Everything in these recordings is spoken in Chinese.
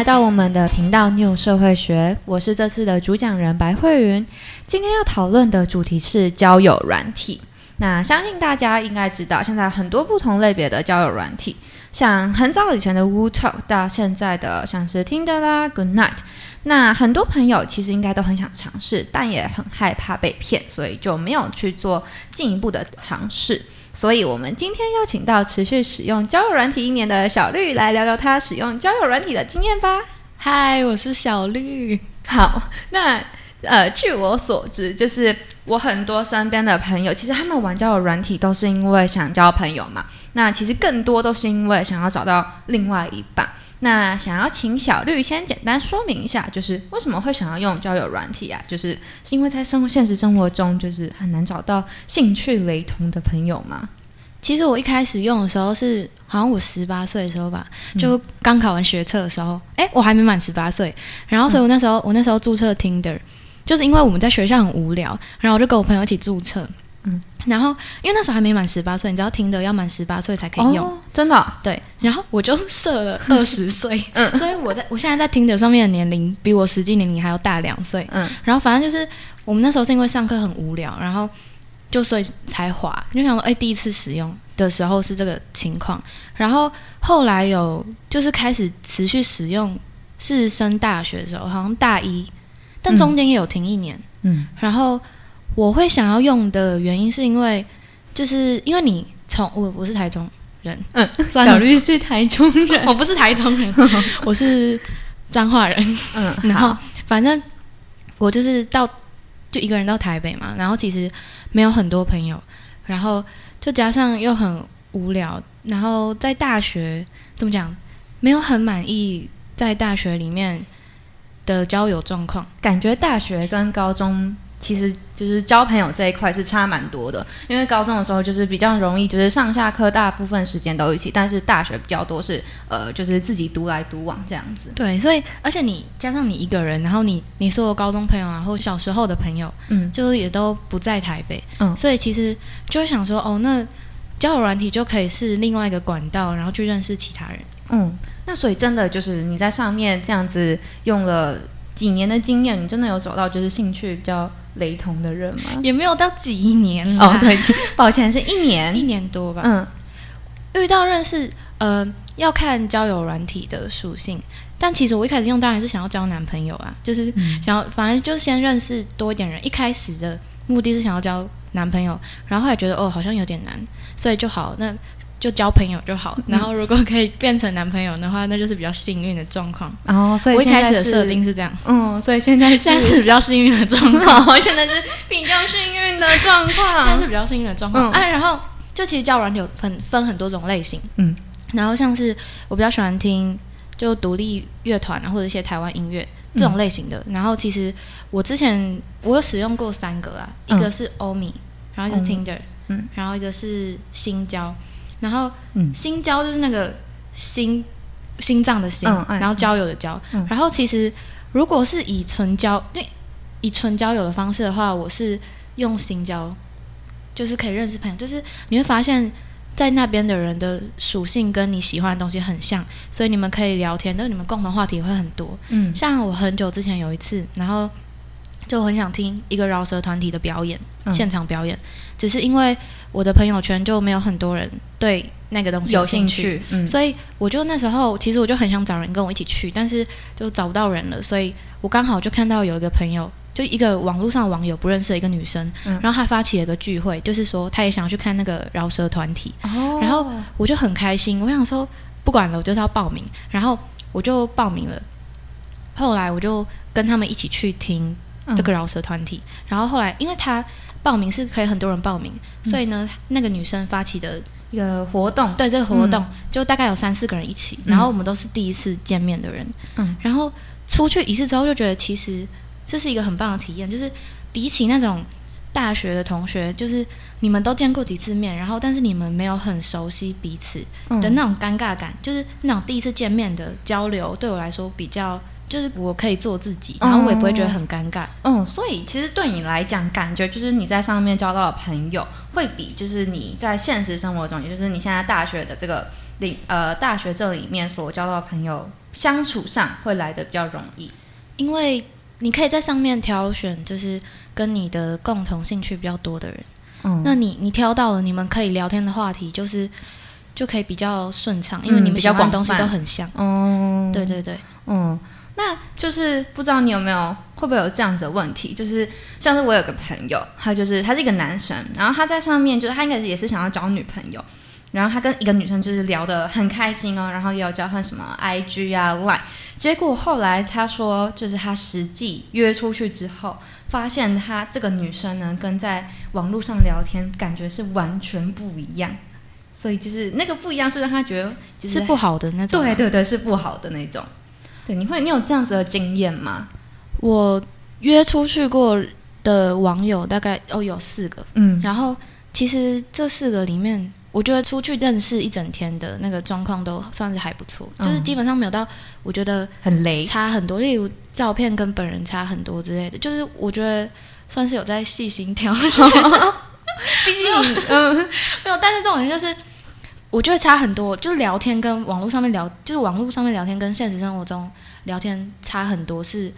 来到我们的频道 New 社会学，我是这次的主讲人白慧云。今天要讨论的主题是交友软体。那相信大家应该知道，现在很多不同类别的交友软体，像很早以前的 Wu Talk 到现在的像是 Tinder 啦、Good Night。那很多朋友其实应该都很想尝试，但也很害怕被骗，所以就没有去做进一步的尝试。所以，我们今天邀请到持续使用交友软体一年的小绿来聊聊他使用交友软体的经验吧。嗨，我是小绿。好，那呃，据我所知，就是我很多身边的朋友，其实他们玩交友软体都是因为想交朋友嘛。那其实更多都是因为想要找到另外一半。那想要请小绿先简单说明一下，就是为什么会想要用交友软体啊？就是是因为在生活现实生活中，就是很难找到兴趣雷同的朋友吗？其实我一开始用的时候是，好像我十八岁的时候吧，就刚考完学测的时候，哎，我还没满十八岁，然后所以我那时候我那时候注册 Tinder，就是因为我们在学校很无聊，然后我就跟我朋友一起注册。嗯，然后因为那时候还没满十八岁，你知道听的要满十八岁才可以用，真的对。然后我就设了 二十岁，嗯，所以我在我现在在听的上面的年龄比我实际年龄还要大两岁，嗯。然后反正就是我们那时候是因为上课很无聊，然后就所以才滑，就想说哎，第一次使用的时候是这个情况，然后后来有就是开始持续使用，是升大学的时候，好像大一，但中间也有停一年，嗯，然后。我会想要用的原因是因为，就是因为你从我我是台中人，嗯，小绿是台中人，我不是台中人，我是彰化人，嗯，然后反正我就是到就一个人到台北嘛，然后其实没有很多朋友，然后就加上又很无聊，然后在大学怎么讲，没有很满意在大学里面的交友状况，感觉大学跟高中。其实就是交朋友这一块是差蛮多的，因为高中的时候就是比较容易，就是上下课大部分时间都一起，但是大学比较多是呃，就是自己独来独往这样子。对，所以而且你加上你一个人，然后你你所有高中朋友然后小时候的朋友，嗯，就是也都不在台北，嗯，所以其实就会想说，哦，那交友软体就可以是另外一个管道，然后去认识其他人。嗯，那所以真的就是你在上面这样子用了几年的经验，你真的有找到就是兴趣比较。雷同的人吗？也没有到几年哦，对，抱歉，是一年，一年多吧。嗯，遇到认识，呃，要看交友软体的属性。但其实我一开始用当然是想要交男朋友啊，就是想要，反正就是先认识多一点人。一开始的目的是想要交男朋友，然后后来觉得哦，好像有点难，所以就好那。就交朋友就好，然后如果可以变成男朋友的话，那就是比较幸运的状况。哦，所以我一开始的设定是这样。嗯，所以现在现在是比较幸运的状况。现在是比较幸运的状况。现在是比较幸运的状况。啊，然后就其实交软有分分很多种类型。嗯，然后像是我比较喜欢听就独立乐团啊，或者一些台湾音乐这种类型的。然后其实我之前我有使用过三个啊，一个是欧米，然后就是 Tinder，嗯，然后一个是新交。然后，心交就是那个心心脏的心，然后交友的交。然后其实，如果是以纯交，对，以纯交友的方式的话，我是用心交，就是可以认识朋友。就是你会发现在那边的人的属性跟你喜欢的东西很像，所以你们可以聊天，但是你们共同话题会很多。嗯，像我很久之前有一次，然后。就很想听一个饶舌团体的表演，现场表演，只是因为我的朋友圈就没有很多人对那个东西有兴趣，所以我就那时候其实我就很想找人跟我一起去，但是就找不到人了，所以我刚好就看到有一个朋友，就一个网络上网友不认识的一个女生，然后她发起了一个聚会，就是说她也想要去看那个饶舌团体，然后我就很开心，我想说不管了，我就是要报名，然后我就报名了，后来我就跟他们一起去听。这个饶舌团体，然后后来，因为他报名是可以很多人报名，所以呢，那个女生发起的一个活动，对这个活动，就大概有三四个人一起，然后我们都是第一次见面的人，嗯，然后出去一次之后，就觉得其实这是一个很棒的体验，就是比起那种大学的同学，就是你们都见过几次面，然后但是你们没有很熟悉彼此的那种尴尬感，就是那种第一次见面的交流，对我来说比较。就是我可以做自己，然后我也不会觉得很尴尬。嗯，所以其实对你来讲，感觉就是你在上面交到的朋友，会比就是你在现实生活中，也就是你现在大学的这个里呃大学这里面所交到的朋友相处上会来的比较容易？因为你可以在上面挑选，就是跟你的共同兴趣比较多的人。嗯，那你你挑到了你们可以聊天的话题，就是就可以比较顺畅，因为你们喜欢的东西都很像。哦，对对对，嗯，那就是不知道你有没有会不会有这样子的问题，就是像是我有个朋友，他就是他是一个男生，然后他在上面就是他应该也是想要找女朋友。然后他跟一个女生就是聊得很开心哦，然后也有交换什么 IG 啊 Line，结果后来他说，就是他实际约出去之后，发现他这个女生呢，跟在网络上聊天感觉是完全不一样，所以就是那个不一样是让他觉得是不好的那种，对对对，是不好的那种。对，你会你有这样子的经验吗？我约出去过的网友大概哦有四个，嗯，然后其实这四个里面。我觉得出去认识一整天的那个状况都算是还不错，就是基本上没有到我觉得很雷差很多，例如照片跟本人差很多之类的，就是我觉得算是有在细心挑选。毕竟嗯，没有，但是这种人就是我觉得差很多，就是聊天跟网络上面聊，就是网络上面聊天跟现实生活中聊天差很多，是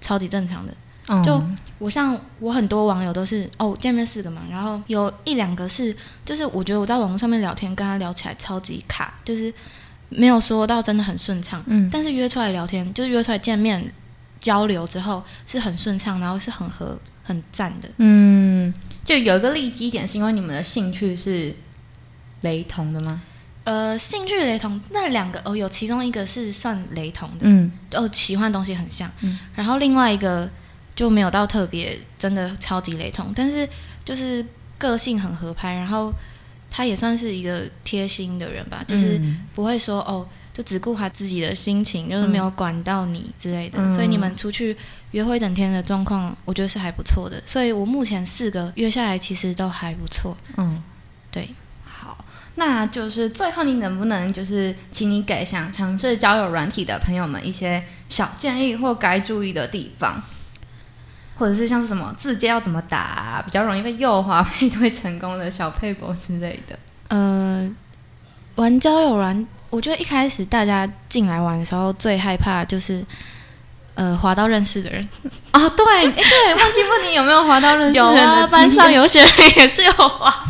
超级正常的。嗯。就我像我很多网友都是哦见面四个嘛，然后有一两个是就是我觉得我在网络上面聊天跟他聊起来超级卡，就是没有说到真的很顺畅，嗯，但是约出来聊天就是约出来见面交流之后是很顺畅，然后是很合很赞的，嗯，就有一个利基点是因为你们的兴趣是雷同的吗？呃，兴趣雷同那两个哦有其中一个是算雷同的，嗯，哦喜欢的东西很像，嗯，然后另外一个。就没有到特别真的超级雷同，但是就是个性很合拍，然后他也算是一个贴心的人吧，就是不会说哦，就只顾他自己的心情，就是没有管到你之类的。所以你们出去约会整天的状况，我觉得是还不错的。所以我目前四个约下来，其实都还不错。嗯，对，好，那就是最后你能不能就是请你给想尝试交友软体的朋友们一些小建议或该注意的地方？或者是像是什么字节要怎么打，比较容易被右滑配对成功的小配博之类的。呃，玩交友软，我觉得一开始大家进来玩的时候最害怕就是呃滑到认识的人啊。对，哎对，忘记问你有没有滑到认识有啊，班上有些人也是有滑到，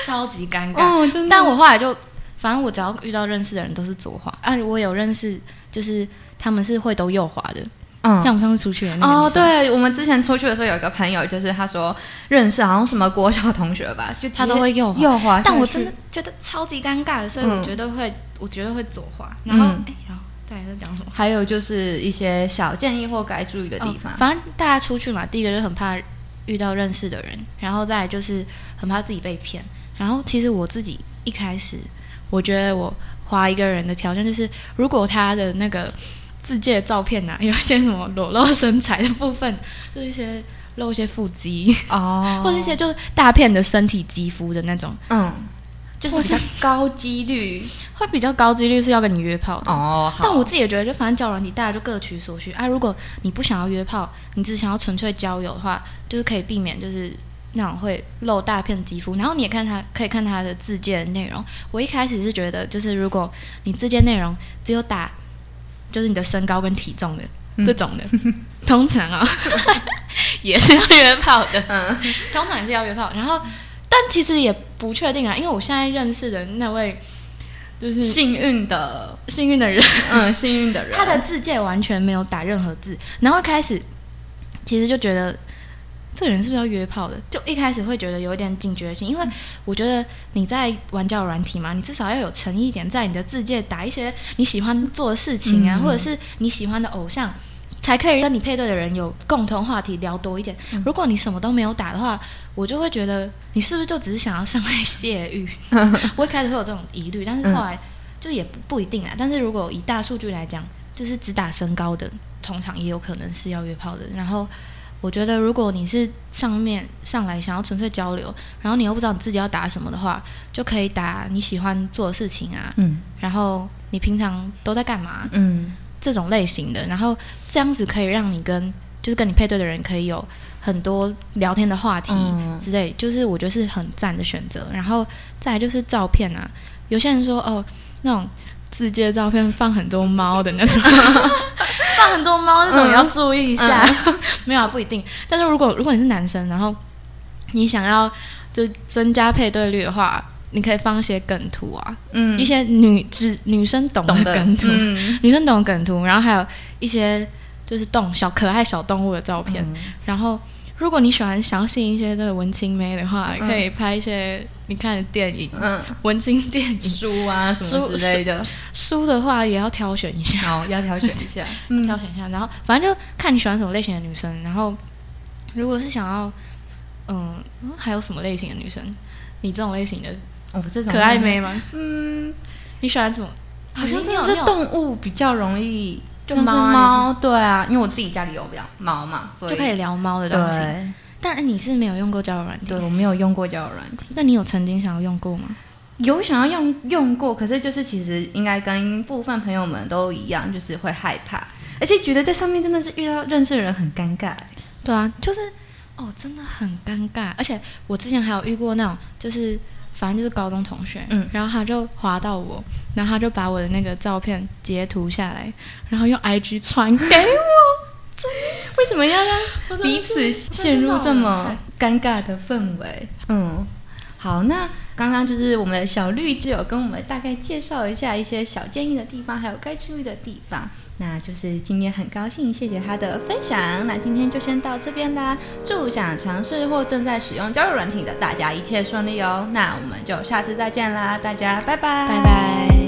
超级尴尬。哦，真的。但我后来就，反正我只要遇到认识的人都是左滑，啊，我有认识就是他们是会都右滑的。嗯，像我们上次出去的那个哦，对，我们之前出去的时候有一个朋友，就是他说认识好像什么国小同学吧，就他都会右右滑，但我真的觉得超级尴尬的，所以我绝对会，我绝对会左滑。然后，哎，然后再在讲什么？还有就是一些小建议或该注意的地方。反正大家出去嘛，第一个就很怕遇到认识的人，然后再就是很怕自己被骗。然后其实我自己一开始，我觉得我花一个人的条件就是，如果他的那个。自介照片呐，有一些什么裸露身材的部分，就一些露一些腹肌哦，或者一些就是大片的身体肌肤的那种，嗯，就是高几率会比较高几率是要跟你约炮的哦。但我自己也觉得，就反正交友软体大家就各取所需啊。如果你不想要约炮，你只想要纯粹交友的话，就是可以避免就是那种会露大片肌肤。然后你也看他可以看他的自荐内容。我一开始是觉得，就是如果你自荐内容只有打。就是你的身高跟体重的这种的，通常啊 也是要约炮的，通常也是要约炮。然后，但其实也不确定啊，因为我现在认识的那位就是幸运的幸运的人，嗯，幸运的人，他的自荐完全没有打任何字，然后开始其实就觉得。这个人是不是要约炮的？就一开始会觉得有一点警觉性，因为我觉得你在玩交友软体嘛，你至少要有诚意一点，在你的字界打一些你喜欢做的事情啊，或者是你喜欢的偶像，才可以跟你配对的人有共同话题聊多一点。如果你什么都没有打的话，我就会觉得你是不是就只是想要上来泄欲？我一开始会有这种疑虑，但是后来就也不不一定啊。但是如果以大数据来讲，就是只打身高的，通常也有可能是要约炮的。然后。我觉得，如果你是上面上来想要纯粹交流，然后你又不知道你自己要打什么的话，就可以打你喜欢做的事情啊，嗯，然后你平常都在干嘛，嗯，这种类型的，然后这样子可以让你跟就是跟你配对的人可以有很多聊天的话题之类，就是我觉得是很赞的选择。然后再来就是照片啊，有些人说哦，那种自介照片放很多猫的那种，放很多猫那种也要注意一下。没有啊，不一定。但是如果如果你是男生，然后你想要就增加配对率的话，你可以放一些梗图啊，嗯，一些女只女生懂的梗图，女生懂的梗图，然后还有一些就是动小可爱小动物的照片，然后。如果你喜欢相信一些的文青妹的话，可以拍一些你看的电影，嗯，文青电影、书啊什么之类的。书的话也要挑选一下，哦，要挑选一下，挑选一下。然后反正就看你喜欢什么类型的女生。然后如果是想要，嗯，还有什么类型的女生？你这种类型的，哦，这种可爱妹吗？嗯，你喜欢什么？好像真的是动物比较容易。就是猫，对啊，因为我自己家里有养猫嘛，所以就可以聊猫的东西。但你是没有用过交友软体，对我没有用过交友软体。那你有曾经想要用过吗？有想要用用过，可是就是其实应该跟部分朋友们都一样，就是会害怕，而且觉得在上面真的是遇到认识的人很尴尬。对啊，就是哦，真的很尴尬。而且我之前还有遇过那种，就是。反正就是高中同学，嗯，然后他就划到我，然后他就把我的那个照片截图下来，然后用 IG 传给我。为什么要让彼此陷入这么尴尬的氛围？嗯，好，那刚刚就是我们的小绿就有跟我们大概介绍一下一些小建议的地方，还有该注意的地方。那就是今天很高兴，谢谢他的分享。那今天就先到这边啦，祝想尝试或正在使用交友软体的大家一切顺利哦。那我们就下次再见啦，大家拜拜，拜拜。